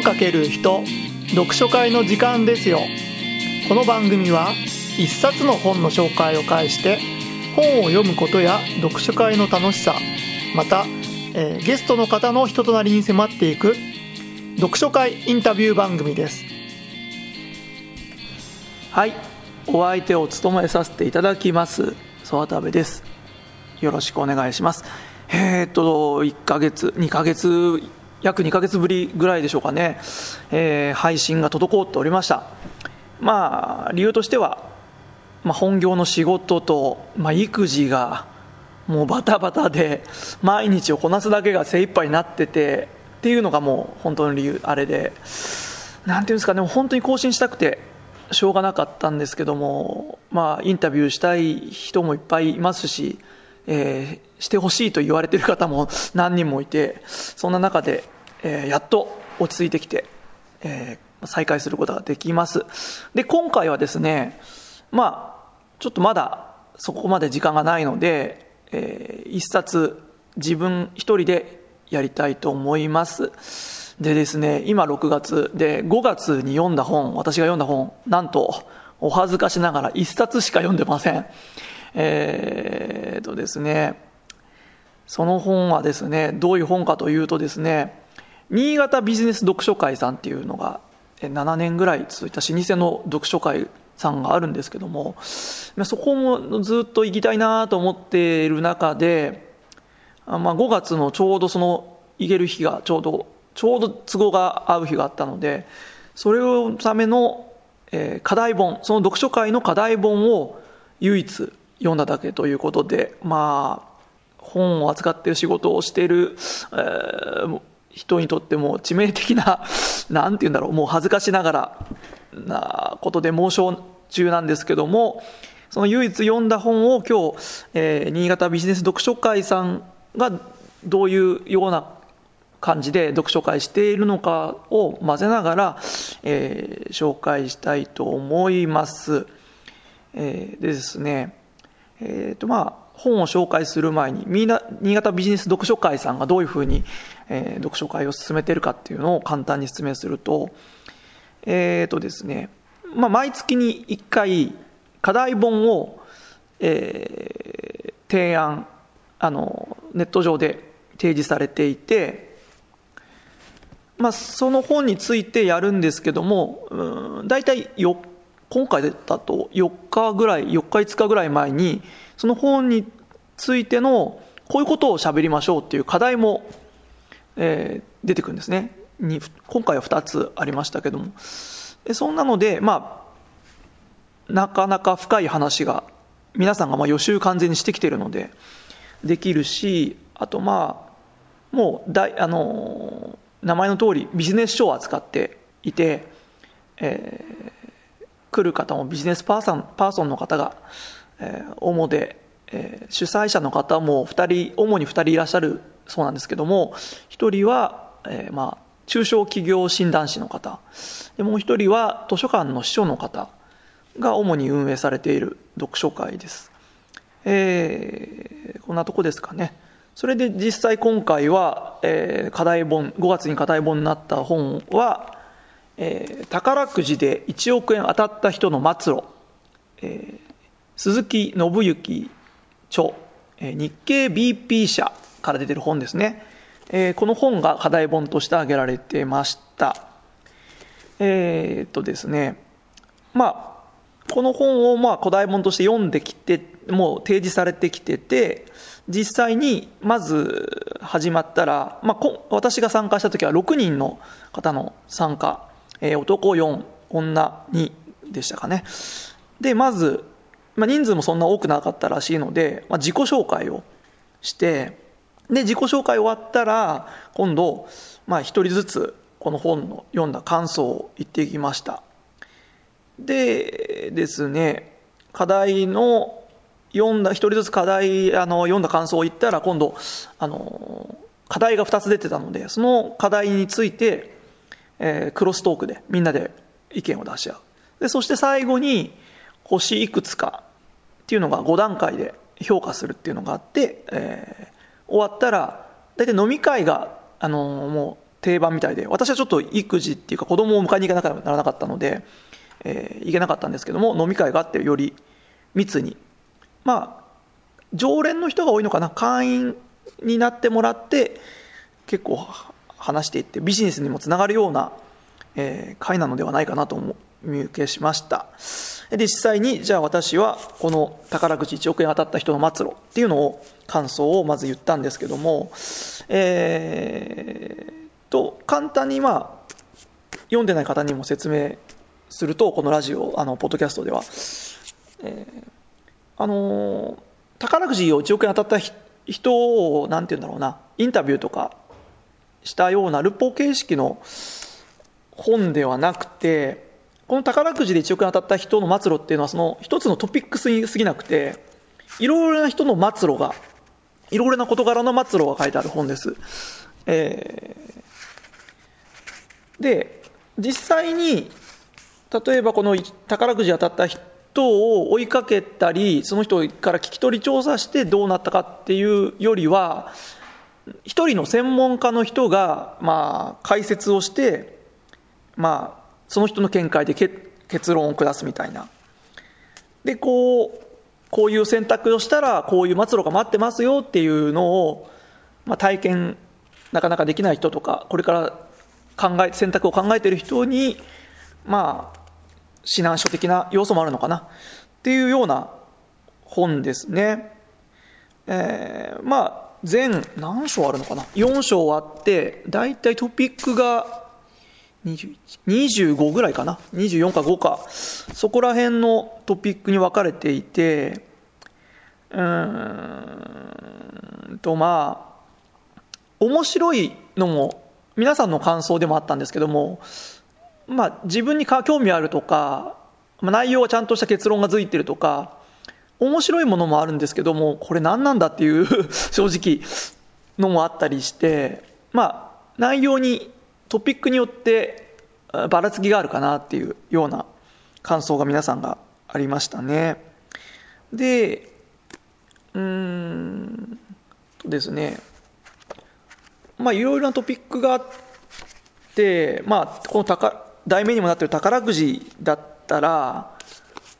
本かける人読書会の時間ですよ。この番組は一冊の本の紹介を介して本を読むことや読書会の楽しさまた、えーゲストの方の人となりに迫っていく読書会インタビュー番組です。はい。お相手を務めさせていただきます曽渡部です。よろしくお願いします。えー、っと1ヶ月2ヶ月約2ヶ月ぶりぐらいでしょうかね、えー配信が滞っておりました。まあ理由としては、まあ、本業の仕事と、まあ、育児がもうバタバタで毎日をこなすだけが精一杯になっててっていうのがもう本当の理由あれで。なんていうんですかね本当に更新したくてしょうがなかったんですけどもまあインタビューしたい人もいっぱいいますし、えーしてほしいと言われている方も何人もいてそんな中で、えーやっと落ち着いてきて、えー再開することができます。で今回はですねまあちょっとまだそこまで時間がないので、えー一冊自分一人でやりたいと思います。でですね今6月で5月に読んだ本私が読んだ本なんとお恥ずかしながら1冊しか読んでません。えー、とですねその本はですねどういう本かというとですね新潟ビジネス読書会さんっていうのが7年ぐらい続いた老舗の読書会さんがあるんですけどもそこもずっと行きたいなと思っている中でまあ、5月のちょうどその行ける日がちょうどちょうど都合が合う日があったのでそれのための、え課題本その読書会の課題本を唯一読んだだけということでまあ本を扱っている仕事をしている、えー人にとっても致命的な なんて言うんだろうもう恥ずかしながらなことで猛省中なんですけどもその唯一読んだ本を今日、えー新潟ビジネス読書会さんがどういうような感じで読書会しているのかを混ぜながら、えー紹介したいと思います。えーでですね、えーとまあ、本を紹介する前に新潟ビジネス読書会さんがどういうふうに、えー読書会を進めているかっていうのを簡単に説明すると,、えーとですねまあ、毎月に1回課題本を、えー提案あのネット上で提示されていて、まあ、その本についてやるんですけどもうん大体よ今回だと4日ぐらい4日5日ぐらい前にその本についてのこういうことを喋りましょうっていう課題も、えー出てくるんですね。に今回は2つありましたけども。でそんなのでまあなかなか深い話が皆さんがまあ予習完全にしてきてるのでできるしあとまあもう大あの名前の通りビジネス書を扱っていて、えー来る方もビジネスパーソンパーソンの方が、えー主で、えー主催者の方も2人主に2人いらっしゃるそうなんですけども1人は、えーまあ、中小企業診断士の方でもう1人は図書館の司書の方が主に運営されている読書会です。えーこんなとこですかね。それで実際今回は、えー課題本、5月に課題本になった本は、えー宝くじで1億円当たった人の末路、えー鈴木信之著、えー日経 BP 社から出てる本ですね。えーこの本が課題本として挙げられてました。えーっとですね、まあ、この本をまあ古代本として読んできて、もう提示されてきてて、実際にまず始まったら、まあ、私が参加した時は6人の方の参加、えー男4、女2でしたかね。で、まず、まあ、人数もそんな多くなかったらしいので、まあ、自己紹介をして、で、自己紹介終わったら、今度、まあ、一人ずつ、この本の読んだ感想を言っていきました。でですね、課題の読んだ、一人ずつ課題、あの、読んだ感想を言ったら、今度、あの、課題が2つ出てたので、その課題について、えークロストークでみんなで意見を出し合う。で、そして最後に、星いくつかっていうのが5段階で評価するっていうのがあって、えー終わったら、大体飲み会が、あのもう定番みたいで私はちょっと育児っていうか子供を迎えに行かなきゃならなかったので、えー、行けなかったんですけども飲み会があってより密にまあ常連の人が多いのかな会員になってもらって結構話していってビジネスにもつながるような、えー、会なのではないかなと思見受けしました。で実際にじゃあ私はこの宝くじ1億円当たった人の末路っていうのを感想をまず言ったんですけどもえー、と簡単にまあ読んでない方にも説明するとこのラジオあのポッドキャストでは、えー、あの宝くじを1億円当たった人を何て言うんだろうなインタビューとかしたようなルポ形式の本ではなくてこの宝くじで1億円当たった人の末路っていうのはその一つのトピックスに過ぎなくていろいろな人の末路がいろいろな事柄の末路が書いてある本です、えー、で実際に例えばこの宝くじ当たった人を追いかけたりその人から聞き取り調査してどうなったかっていうよりは一人の専門家の人がまあ解説をしてまあその人の見解で結論を下すみたいなでこうこういう選択をしたらこういう末路が待ってますよっていうのを、まあ、体験なかなかできない人とかこれから考え選択を考えている人にまあ指南書的な要素もあるのかなっていうような本ですね。えー、まあ全何章あるのかな？4章あって大体トピックが25ぐらいかな？24か5か。そこら辺のトピックに分かれていてうーんとまあ面白いのも皆さんの感想でもあったんですけどもまあ自分に興味あるとか内容がちゃんとした結論がついてるとか面白いものもあるんですけどもこれ何なんだっていう 正直のもあったりしてまあ内容にトピックによってばらつきがあるかなっていうような感想が皆さんがありましたね。で、うーんとですね、まあいろいろなトピックがあって、まあこの宝題名にもなってる宝くじだったら、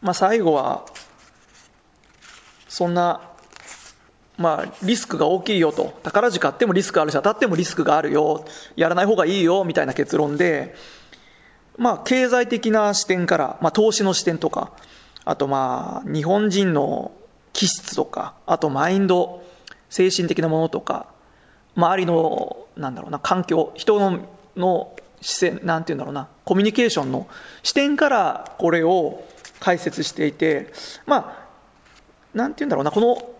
まあ最後はそんなまあ、リスクが大きいよと。宝くじ買ってもリスクあるし当たってもリスクがあるよ。やらない方がいいよみたいな結論で、まあ、経済的な視点から、まあ、投資の視点とかあとまあ日本人の気質とかあとマインド精神的なものとか周りのなんだろうな環境人のの視線なんて言うんだろうなコミュニケーションの視点からこれを解説していてまあなんて言うんだろうなこの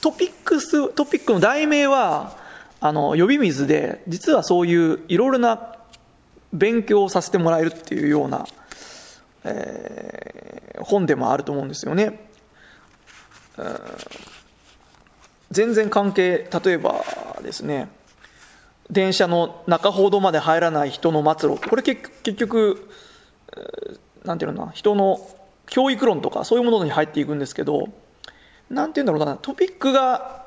トピックス、トピックの題名は、あの、呼び水で、実はそういういろいろな勉強をさせてもらえるっていうような、えー、本でもあると思うんですよね。全然関係、例えばですね、電車の中ほどまで入らない人の末路、これ結局、なんていうのかな、人の教育論とかそういうものに入っていくんですけど、なんて言うんだろうな、トピックが、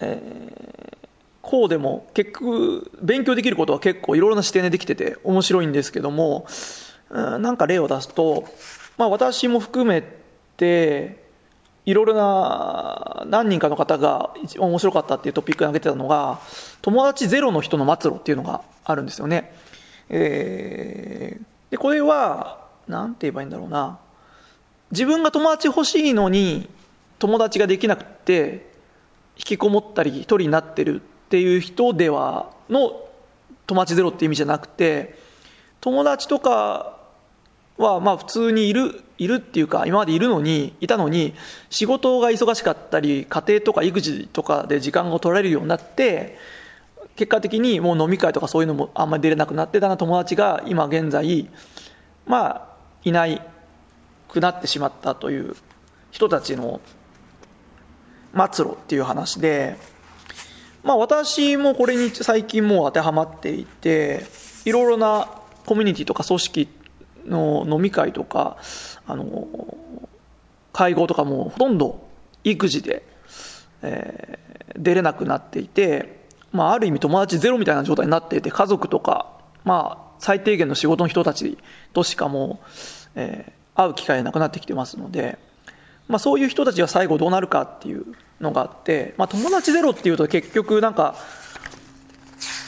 えー、こうでも結局勉強できることは結構いろいろな視点でできてて面白いんですけども、うんなんか例を出すと、まあ私も含めて、いろいろな何人かの方が一番面白かったっていうトピックに挙げてたのが、友達ゼロの人の末路っていうのがあるんですよね。えー、で、これは、なんて言えばいいんだろうな。自分が友達欲しいのに、友達ができなくて引きこもったり一人になってるっていう人ではの友達ゼロって意味じゃなくて友達とかはまあ普通にいるいるっていうか今までいるのにいたのに仕事が忙しかったり家庭とか育児とかで時間が取られるようになって結果的にもう飲み会とかそういうのもあんまり出れなくなってだな友達が今現在まあいないくなってしまったという人たちの末路っていう話で、まあ私もこれに最近もう当てはまっていて、いろいろなコミュニティとか組織の飲み会とか、あの、会合とかもほとんど育児で、えー、出れなくなっていて、まあ、ある意味友達ゼロみたいな状態になっていて家族とか、まあ、最低限の仕事の人たちとしかもう、えー、会う機会がなくなってきてますので、まあ、そういう人たちが最後どうなるかっていうのがあって、まあ、友達ゼロっていうと結局なんか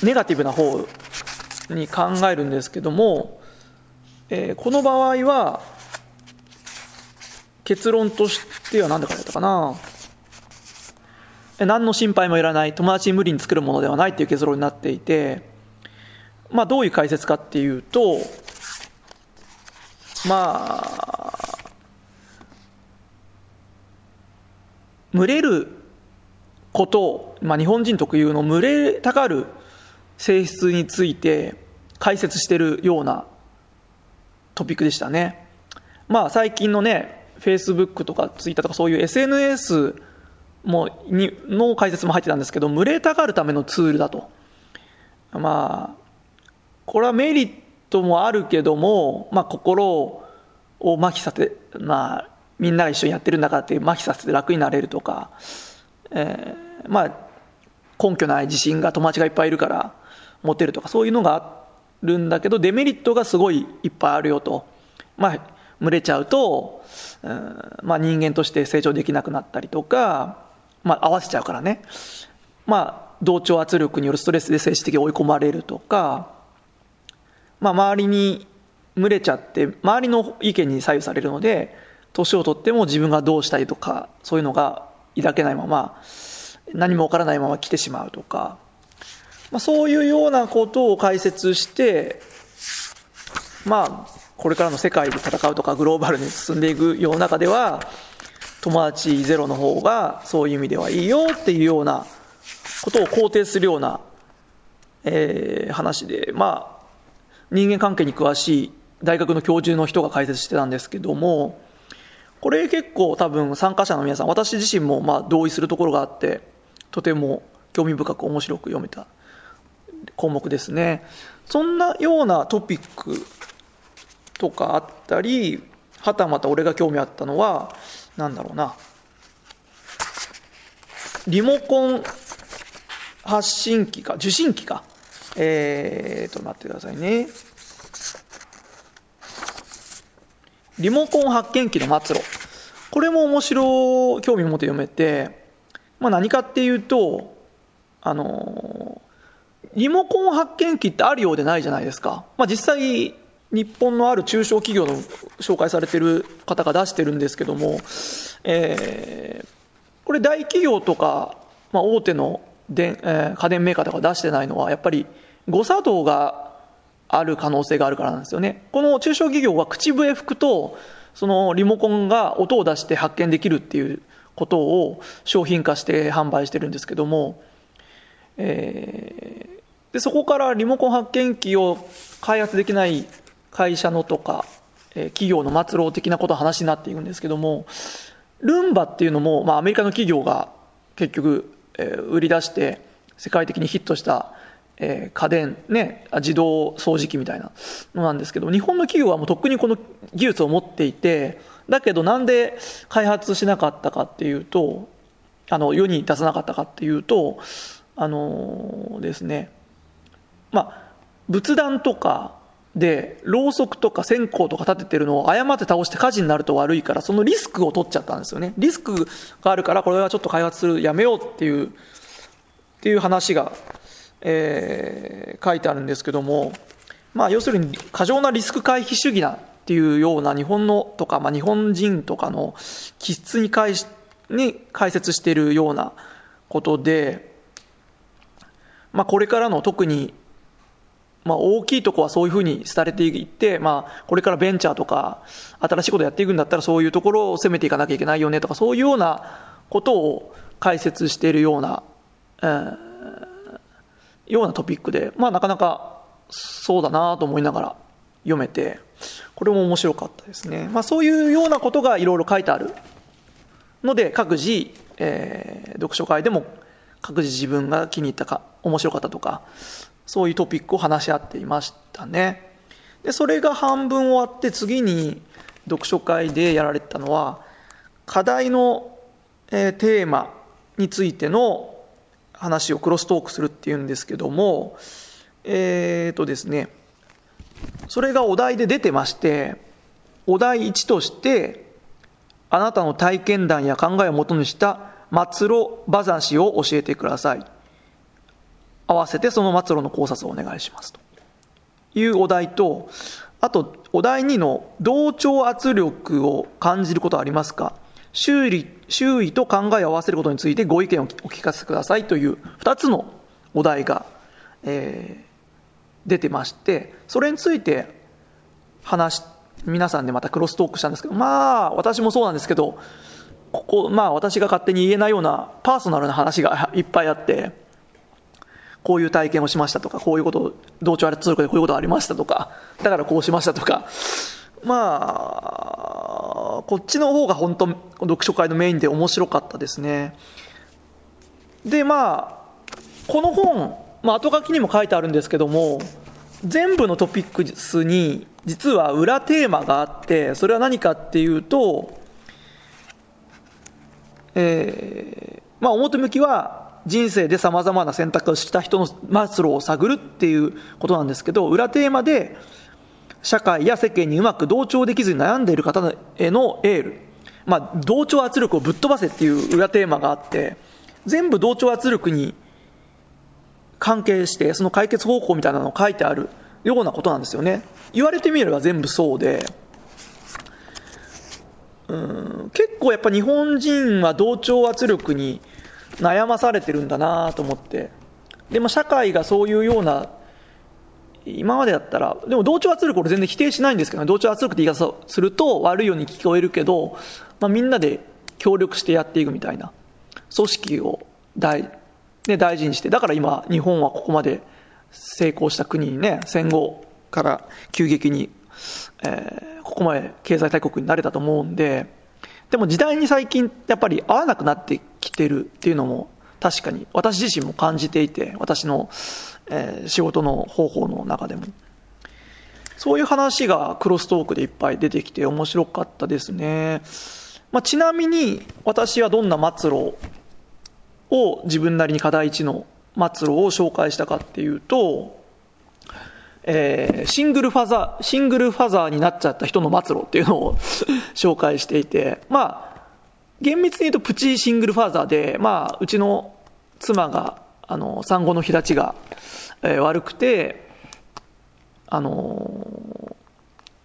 ネガティブな方に考えるんですけども、えー、この場合は結論としては何で書いてあったかな。何の心配もいらない友達無理に作るものではないっていう結論になっていてまあどういう解説かっていうとまあ群れることを、まあ、日本人特有の群れたがる性質について解説してるようなトピックでしたね。まあ最近のね、Facebook とか Twitter とかそういう SNS もにの解説も入ってたんですけど、群れたがるためのツールだと。まあ、これはメリットもあるけども、まあ心を麻痺させ、まあみんなが一緒にやってるんだからって麻痺させて楽になれるとか、えー、まあ根拠ない自信が友達がいっぱいいるから持てるとかそういうのがあるんだけどデメリットがすごいいっぱいあるよと。まあ群れちゃうと、うん、まあ人間として成長できなくなったりとか、まあ合わせちゃうからね。まあ同調圧力によるストレスで精神的に追い込まれるとか、まあ周りに群れちゃって周りの意見に左右されるので年を取っても自分がどうしたいとかそういうのが抱けないまま何もわからないまま来てしまうとか、まあ、そういうようなことを解説してまあこれからの世界で戦うとかグローバルに進んでいくような中では友達ゼロの方がそういう意味ではいいよっていうようなことを肯定するような、えー、話でまあ人間関係に詳しい大学の教授の人が解説してたんですけどもこれ結構多分参加者の皆さん私自身もまあ同意するところがあってとても興味深く面白く読めた項目ですね。そんなようなトピックとかあったりはたまた俺が興味あったのは何だろうな。リモコン発信機か受信機か。えーと待ってくださいね。リモコン発見器の末路。これも面白興味を持って読めて、まあ、何かっていうと、あの、リモコン発見器ってあるようでないじゃないですか。まあ、実際、日本のある中小企業の紹介されてる方が出してるんですけども、えー、これ大企業とか、まあ、大手ので、えー、家電メーカーとか出してないのは、やっぱり誤作動がある可能性があるからなんですよね。この中小企業は口笛吹くと、そのリモコンが音を出して発見できるっていうことを商品化して販売してるんですけども、えー、でそこからリモコン発見器を開発できない会社のとか、えー、企業の末路的なこと話になっていくんですけども、ルンバっていうのも、まあ、アメリカの企業が結局、えー、売り出して世界的にヒットしたえー、家電、ね、自動掃除機みたいなのなんですけど、日本の企業はもうとっくにこの技術を持っていて、だけどなんで開発しなかったかっていうと、あの、世に出さなかったかっていうと、あのー、ですね、まあ、仏壇とかで、ろうそくとか線香とか立ててるのを誤って倒して火事になると悪いから、そのリスクを取っちゃったんですよね。リスクがあるから、これはちょっと開発する、やめようっていう、っていう話がえー、書いてあるんですけども、まあ、要するに過剰なリスク回避主義なっていうような日本のとか、まあ、日本人とかの気質に解に解説しているようなことで、まあ、これからの特に、まあ、大きいとこはそういうふうにされていって、まあ、これからベンチャーとか新しいことやっていくんだったらそういうところを攻めていかなきゃいけないよねとかそういうようなことを解説しているような、えーようなトピックで、まあなかなかそうだなと思いながら読めて、これも面白かったですね。まあそういうようなことがいろいろ書いてあるので、各自、えー、読書会でも各自自分が気に入ったか、面白かったとか、そういうトピックを話し合っていましたね。で、それが半分終わって次に読書会でやられたのは、課題の、えー、テーマについての話をクロストークするっていうんですけども、えーとですね、それがお題で出てまして、お題1として、あなたの体験談や考えをもとにした末路話を教えてください。合わせてその末路の考察をお願いしますというお題と、あと、お題2の同調圧力を感じることはありますか？周囲周囲と考えを合わせることについてご意見をお聞かせくださいという2つのお題が、えー、出てまして、それについて話皆さんでまたクロストークしたんですけど、まあ、私もそうなんですけど、ここ、まあ私が勝手に言えないようなパーソナルな話が いっぱいあって、こういう体験をしましたとか、こういうことを、同調圧力でこういうことがありましたとか、だからこうしましたとか、まあ、こっちの方が本当、読書会のメインで面白かったですね。で、まあ、この本、まあ、後書きにも書いてあるんですけども、全部のトピックスに実は裏テーマがあって、それは何かっていうと、えー、まあ表向きは人生で様々な選択をした人の末路を探るっていうことなんですけど、裏テーマで社会や世間にうまく同調できずに悩んでいる方へのエール、まあ同調圧力をぶっ飛ばせっていう裏テーマがあって、全部同調圧力に関係して、その解決方法みたいなのを書いてあるようなことなんですよね。言われてみれば全部そうで、うん結構やっぱ日本人は同調圧力に悩まされてるんだなと思って。でも社会がそういうような、今までだったら、でも同調圧力俺全然否定しないんですけど、同調圧力って言い方すると悪いように聞こえるけど、まあ、みんなで協力してやっていくみたいな。組織を大,、ね、大事にして、だから今日本はここまで成功した国にね、戦後から急激に、えー、ここまで経済大国になれたと思うんで、でも時代に最近やっぱり合わなくなってきてるっていうのも確かに私自身も感じていて、私の、えー、仕事の方法の中でも。そういう話がクロストークでいっぱい出てきて面白かったですね。まあ、ちなみに私はどんな末路を自分なりに課題1の末路を紹介したかっていうと、えー、シングルファザー、シングルファザーになっちゃった人の末路っていうのを 紹介していて、まあ、厳密に言うとプチシングルファザーで、まあ、うちの妻が、あの、産後の日立ちが、悪くて、あの、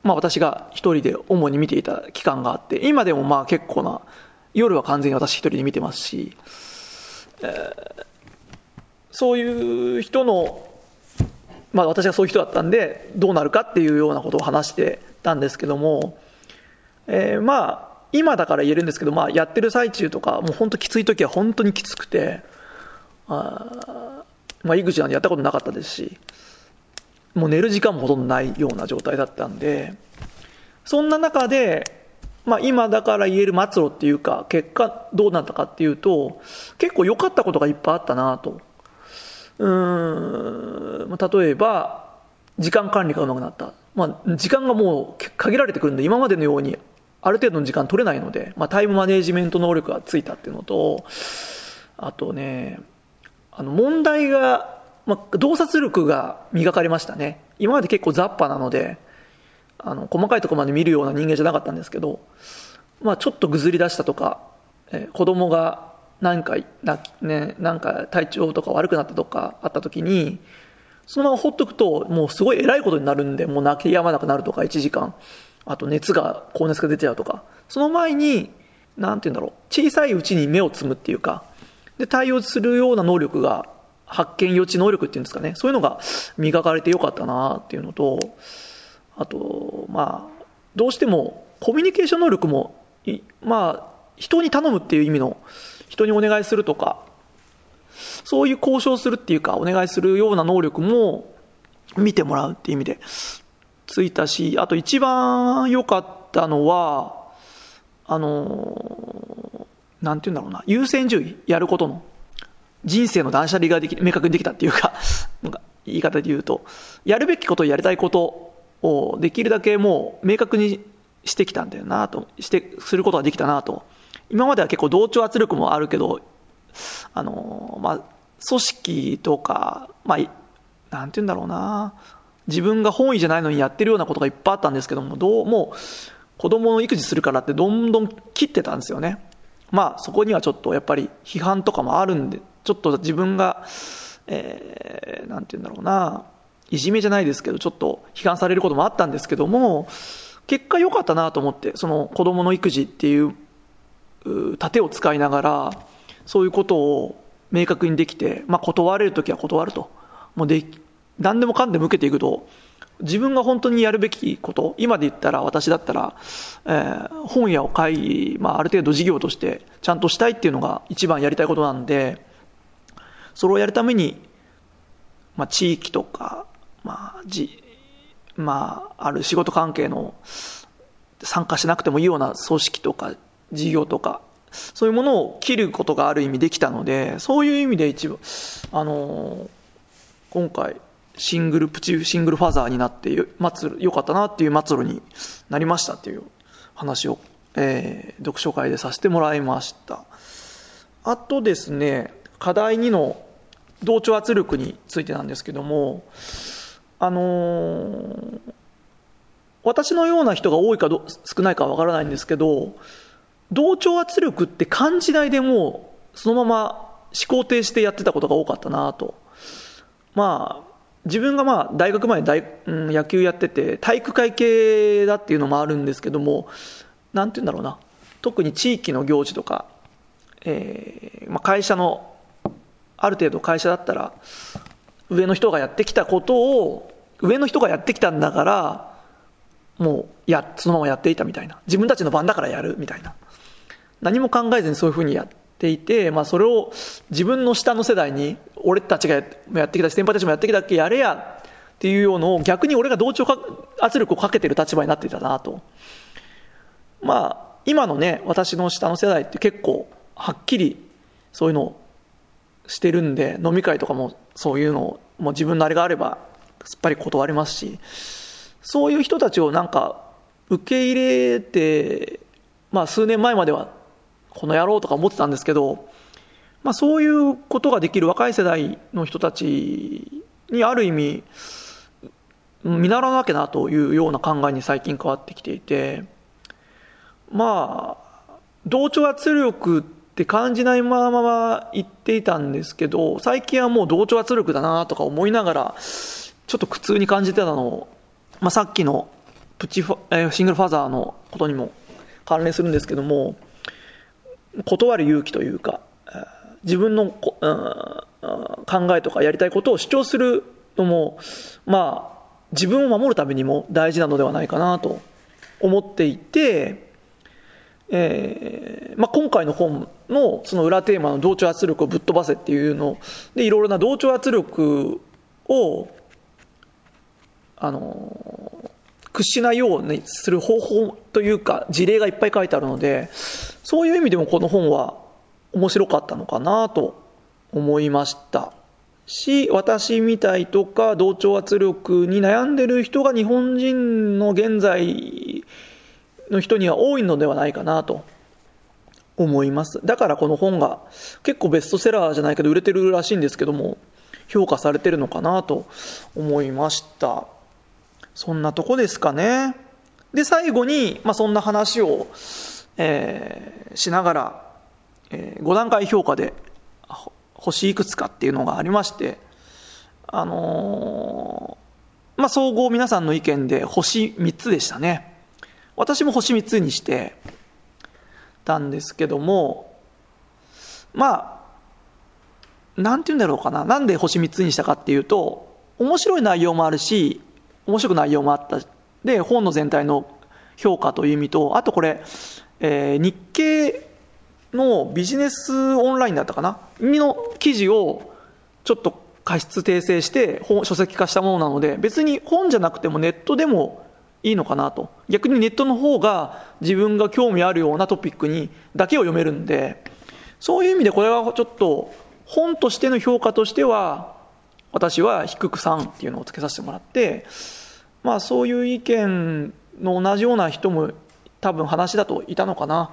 まあ私が一人で主に見ていた期間があって、今でもまあ結構な、夜は完全に私一人で見てますし、えー、そういう人の、まあ私がそういう人だったんで、どうなるかっていうようなことを話してたんですけども、えー、まあ、今だから言えるんですけど、まあやってる最中とか、もう本当きつい時は本当にきつくて、あまあ育児なんてやったことなかったですし、もう寝る時間もほとんどないような状態だったんで、そんな中で、まあ今だから言える末路っていうか、結果どうなったかっていうと、結構良かったことがいっぱいあったなと。うん、例えば、時間管理がうまくなった。まあ、時間がもう限られてくるんで、今までのようにある程度の時間取れないので、まあ、タイムマネジメント能力がついたっていうのと、あとね、あの、問題が、まあ、洞察力が磨かれましたね。今まで結構雑把なので、あの、細かいところまで見るような人間じゃなかったんですけど、まあ、ちょっとぐずり出したとか、えー、子供がなんか、な、ね、なんか体調とか悪くなったとかあった時に、そのままほっとくと、もうすごい偉いことになるんで、もう泣き止まなくなるとか、1時間。あと熱が、高熱が出ちゃうとか。その前に、なんて言うんだろう。小さいうちに目をつむっていうか、で、対応するような能力が、発見予知能力っていうんですかね。そういうのが磨かれてよかったなっていうのと、あと、まあ、どうしてもコミュニケーション能力も、まあ、人に頼むっていう意味の、人にお願いするとか、そういう交渉するっていうか、お願いするような能力も見てもらうっていう意味でついたし、あと一番良かったのは、あの、なんて言うんだろうな、優先順位、やることの、人生の断捨離ができ、明確にできたっていうか、なんか言い方で言うと、やるべきこと、やりたいことをできるだけもう明確にしてきたんだよなと、して、することができたなと。今までは結構同調圧力もあるけど、あの、まあ、組織とか、まあ、なんて言うんだろうな、自分が本意じゃないのにやってるようなことがいっぱいあったんですけども、どうも子供の育児するからってどんどん切ってたんですよね。まあそこにはちょっとやっぱり批判とかもあるんで、ちょっと自分が、えー、なんて言うんだろうな、いじめじゃないですけど、ちょっと批判されることもあったんですけども、結果良かったなと思って、その子供の育児っていう盾を使いながら、そういうことを明確にできて、まあ、断れるときは断ると。もうで、何でもかんでも受けていくと、自分が本当にやるべきこと、今で言ったら私だったら、えー、本屋を買い、まあ、ある程度事業としてちゃんとしたいっていうのが一番やりたいことなんで、それをやるために、まあ、地域とか、まあ、じ、まあ、ある仕事関係の参加しなくてもいいような組織とか事業とか、そういうものを切ることがある意味できたので、そういう意味で一部、あの今回、シングルプチ、シングルファザーになって末路、良かったなっていう末路になりましたっていう話を、えー、読書会でさせてもらいました。あとですね、課題2の同調圧力についてなんですけども、あのー、私のような人が多いかど少ないかわからないんですけど、同調圧力って漢字代でもうそのまま思考停止でやってたことが多かったなと。まあ、自分がまあ大学まで大、うん、野球やってて体育会系だっていうのもあるんですけども、なんて言うんだろうな。特に地域の行事とか、えーまあ、会社の、ある程度会社だったら、上の人がやってきたことを、上の人がやってきたんだから、もう、や、そのままやっていたみたいな。自分たちの番だからやるみたいな。何も考えずにそういうふうにやっていて、まあそれを自分の下の世代に、俺たちがやってきたし、先輩たちもやってきたっけ、やれやっていうのを逆に俺が同調圧力をかけてる立場になってたなと。まあ、今のね、私の下の世代って結構、はっきりそういうのをしてるんで、飲み会とかもそういうのを、もう自分のあれがあれば、すっぱり断りますし、そういう人たちをなんか受け入れて、まあ数年前まではこの野郎とか思ってたんですけど、まあそういうことができる若い世代の人たちにある意味、見習わなきゃなというような考えに最近変わってきていて、まあ、同調圧力って感じないまま言っていたんですけど、最近はもう同調圧力だなとか思いながら、ちょっと苦痛に感じてたのをまあ、さっきのプチファ、シングルファザーのことにも関連するんですけども、断る勇気というか、自分の、考えとかやりたいことを主張するのも、まあ、自分を守るためにも大事なのではないかなと思っていて、えーまあ、今回の本のその裏テーマの同調圧力をぶっ飛ばせっていうのでいろいろな同調圧力をあの、屈しないようにする方法というか事例がいっぱい書いてあるので、そういう意味でもこの本は面白かったのかなと思いました。し、私みたいとか同調圧力に悩んでる人が日本人の現在の人には多いのではないかなと思います。だからこの本が結構ベストセラーじゃないけど売れてるらしいんですけども、評価されてるのかなと思いました。そんなとこですかね。で、最後に、まあ、そんな話を、えー、しながら、えー、5段階評価で星いくつかっていうのがありまして、あのー、まあ、総合皆さんの意見で星3つでしたね。私も星3つにしてたんですけども、まあ、なんて言うんだろうかな。なんで星3つにしたかっていうと、面白い内容もあるし、面白く内容もあった。で、本の全体の評価という意味と、あとこれ、えー、日経のビジネスオンラインだったかな？の記事をちょっと過失訂正して本書籍化したものなので、別に本じゃなくてもネットでもいいのかなと。逆にネットの方が自分が興味あるようなトピックにだけを読めるんで、そういう意味でこれはちょっと本としての評価としては、私は低く3っていうのをつけさせてもらって、まあそういう意見の同じような人も多分話だといたのかな。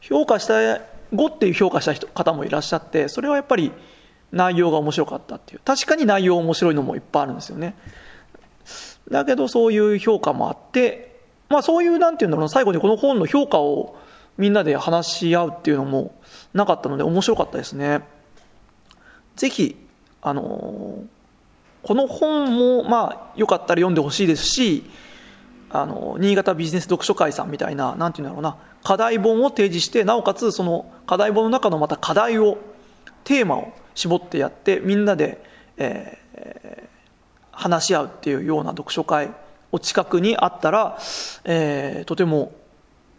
評価した5っていう評価した人方もいらっしゃって、それはやっぱり内容が面白かったっていう。確かに内容面白いのもいっぱいあるんですよね。だけどそういう評価もあってまあそういうなんていうんだろうな。最後にこの本の評価をみんなで話し合うっていうのもなかったので面白かったですね。ぜひあのこの本もまあよかったら読んでほしいですしあの新潟ビジネス読書会さんみたいな何て言うんだろうな課題本を提示してなおかつその課題本の中のまた課題をテーマを絞ってやってみんなで、えー、話し合うっていうような読書会お近くにあったら、えー、とても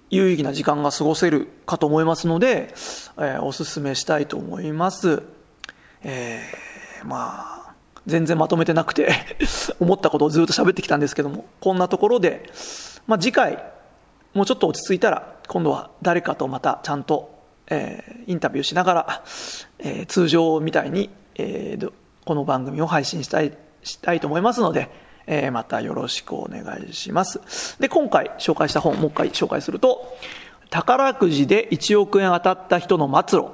有意義な時間が過ごせるかと思いますので、えー、お勧めしたいと思います。えー、まあ全然まとめてなくて 思ったことをずっと喋ってきたんですけどもこんなところで、まあ、次回もうちょっと落ち着いたら今度は誰かとまたちゃんと、えー、インタビューしながら、えー、通常みたいに、えー、この番組を配信したいしたいと思いますので、えー、またよろしくお願いします。で今回紹介した本もう一回紹介すると宝くじで1億円当たった人の末路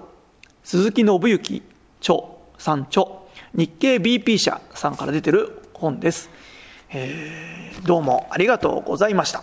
鈴木信之著さん著。日経 BP 社さんから出てる本です、えー、どうもありがとうございました。